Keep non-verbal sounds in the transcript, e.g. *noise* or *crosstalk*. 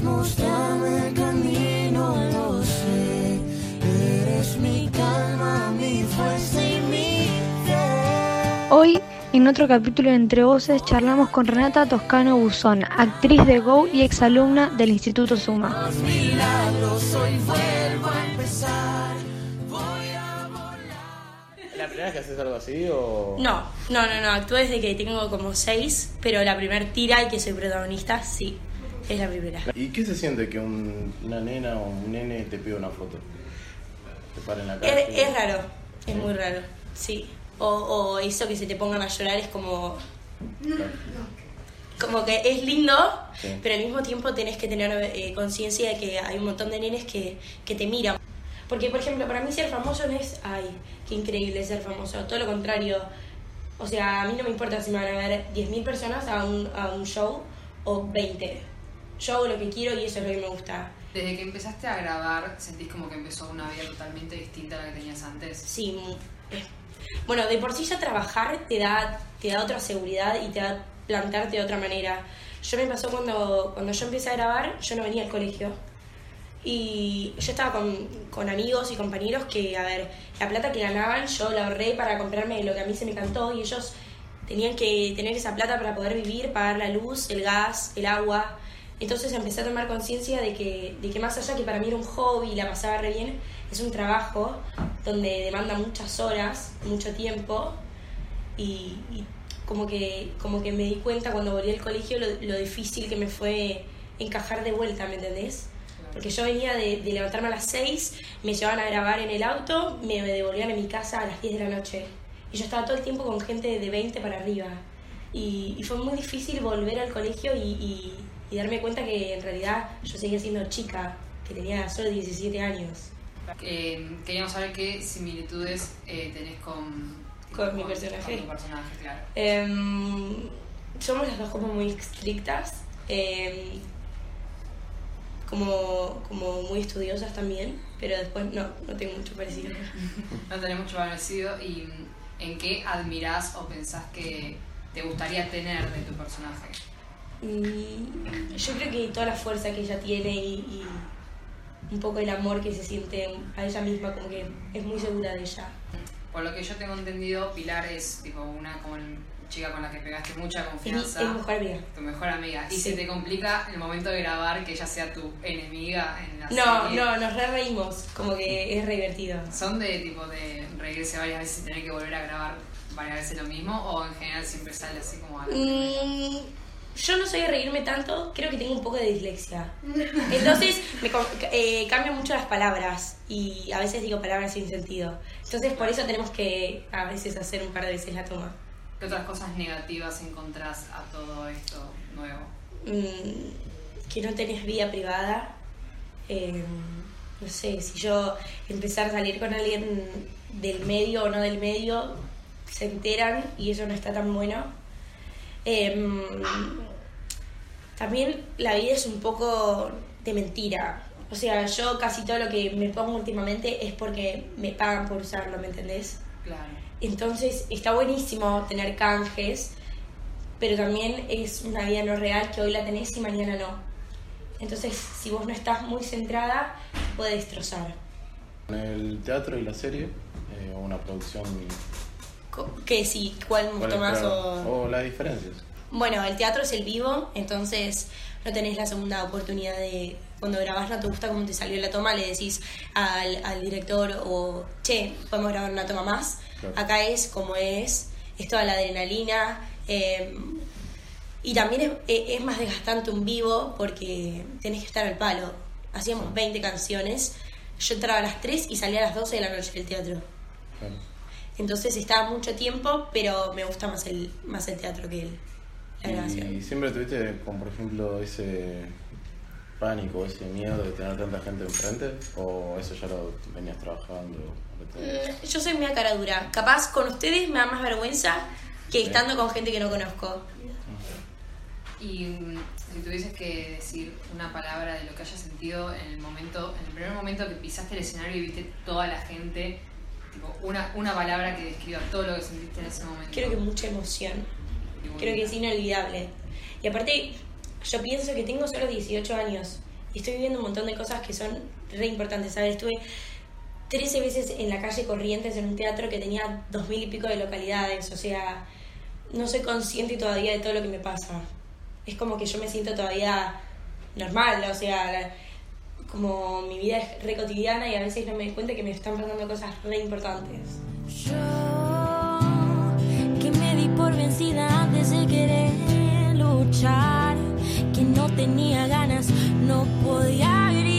Dios, mostrame el camino, lo sé. Eres mi calma, mi fuerza y mi fe. Hoy, en otro capítulo de Entre Voces, charlamos con Renata Toscano Buzón, actriz de Go y exalumna del Instituto Suma. Los milagros, hoy vuelvo a empezar. Voy a volar. ¿La primera vez que haces algo así o...? No, no, no, no, actúo desde que tengo como seis, pero la primer tira y que soy protagonista, sí, es la primera. ¿Y qué se siente que un- una nena o un nene te pida una foto? Te para en la Es, calle. es raro, es muy raro, sí. O, o eso que se te pongan a llorar es como... Como que es lindo, Sí. pero al mismo tiempo tenés que tener eh, conciencia de que hay un montón de nenes que, que te miran. Porque, por ejemplo, para mí ser famoso no es, ay, qué increíble ser famoso, todo lo contrario. O sea, a mí no me importa si me van a ver 10.000 personas a un, a un show o 20. Yo hago lo que quiero y eso es lo que me gusta. Desde que empezaste a grabar, ¿sentís como que empezó una vida totalmente distinta a la que tenías antes? Sí, bueno, de por sí ya trabajar te da, te da otra seguridad y te da plantarte de otra manera. Yo me pasó cuando, cuando yo empecé a grabar, yo no venía al colegio. Y yo estaba con, con amigos y compañeros que, a ver, la plata que ganaban yo la ahorré para comprarme lo que a mí se me cantó y ellos tenían que tener esa plata para poder vivir, pagar la luz, el gas, el agua. Entonces empecé a tomar conciencia de que, de que más allá que para mí era un hobby y la pasaba re bien, es un trabajo donde demanda muchas horas, mucho tiempo y, y como, que, como que me di cuenta cuando volví al colegio lo, lo difícil que me fue encajar de vuelta, ¿me entendés? Porque yo venía de, de levantarme a las 6, me llevaban a grabar en el auto, me devolvían a mi casa a las 10 de la noche. Y yo estaba todo el tiempo con gente de 20 para arriba. Y, y fue muy difícil volver al colegio y, y- y darme cuenta que en realidad yo seguía siendo chica, que tenía solo 17 años. Eh, queríamos saber qué similitudes eh, tenés con, Con mi personaje. Con tu personaje, claro. Em, somos las dos como muy estrictas, em, como, como muy estudiosas también, pero después no, no tengo mucho parecido. *laughs* No tenés mucho parecido y ¿en qué admirás o pensás que te gustaría tener de tu personaje? Mm, yo creo que toda la fuerza que ella tiene y, y un poco el amor que se siente a ella misma, como que es muy segura de ella. Por lo que yo tengo entendido, Pilar es tipo una como chica con la que pegaste mucha confianza. es mi mejor amiga. Tu mejor amiga. Y Sí. se te complica en el momento de grabar que ella sea tu enemiga en la No, serie. no, nos re reímos, como que es re divertido. ¿Son de tipo de reírse varias veces y tener que volver a grabar varias veces lo mismo? ¿O en general siempre sale así como algo? Mm, yo no soy de reírme tanto, creo que tengo un poco de dislexia. Entonces me eh, cambio mucho las palabras y a veces digo palabras sin sentido. Entonces por eso tenemos que a veces hacer un par de veces la toma. ¿Qué otras cosas negativas encontrás a todo esto nuevo? Mm, que no tenés vida privada. Eh, no sé, si yo empezar a salir con alguien del medio o no del medio, se enteran y eso no está tan bueno. Em, también la vida es un poco de mentira. O sea, yo casi todo lo que me pongo últimamente es porque me pagan por usarlo, ¿me entendés? Claro. Entonces está buenísimo tener canjes, pero también es una vida no real que hoy la tenés y mañana no. Entonces, si vos no estás muy centrada, te puede destrozar. En el teatro y la serie, eh, una producción... Que si, ¿cuál me ¿cuál gustó es, más o...? o las diferencias. Bueno, el teatro es el vivo, entonces no tenés la segunda oportunidad de... Cuando grabás no te gusta cómo te salió la toma, le decís al, al director o, che, podemos grabar una toma más. Claro. Acá es como es, es toda la adrenalina. eh, y también es, e- es más desgastante un vivo porque tenés que estar al palo. Hacíamos 20 canciones, yo entraba a las 3 y salía a las 12 de la noche del teatro. Claro. Entonces estaba mucho tiempo, pero me gusta más el, más el teatro que el, la grabación. Y siempre tuviste, como por ejemplo, ese pánico, ese miedo de tener tanta gente enfrente, o eso ya lo venías trabajando. o lo tenías? Mm, Yo soy media cara dura. Capaz con ustedes me da más vergüenza que Sí. estando con gente que no conozco. Y si tuvieses que decir una palabra de lo que hayas sentido en el momento, en el primer momento que pisaste el escenario y viste toda la gente, tipo una, una palabra que describa todo lo que sentiste en ese momento. Creo que mucha emoción. Creo que es inolvidable. Y aparte, yo pienso que tengo solo 18 años Y estoy viviendo un montón de cosas que son re importantes, ¿sabes? Estuve 13 veces en la calle Corrientes en un teatro que tenía dos mil y pico de localidades, o sea, no soy consciente todavía de todo lo que me pasa. Es como que yo me siento todavía normal, o sea, la- como mi vida es re cotidiana y a veces no me doy cuenta que me están pasando cosas re importantes. Yo que me di por vencida antes de querer luchar, que no tenía ganas, no podía gritar.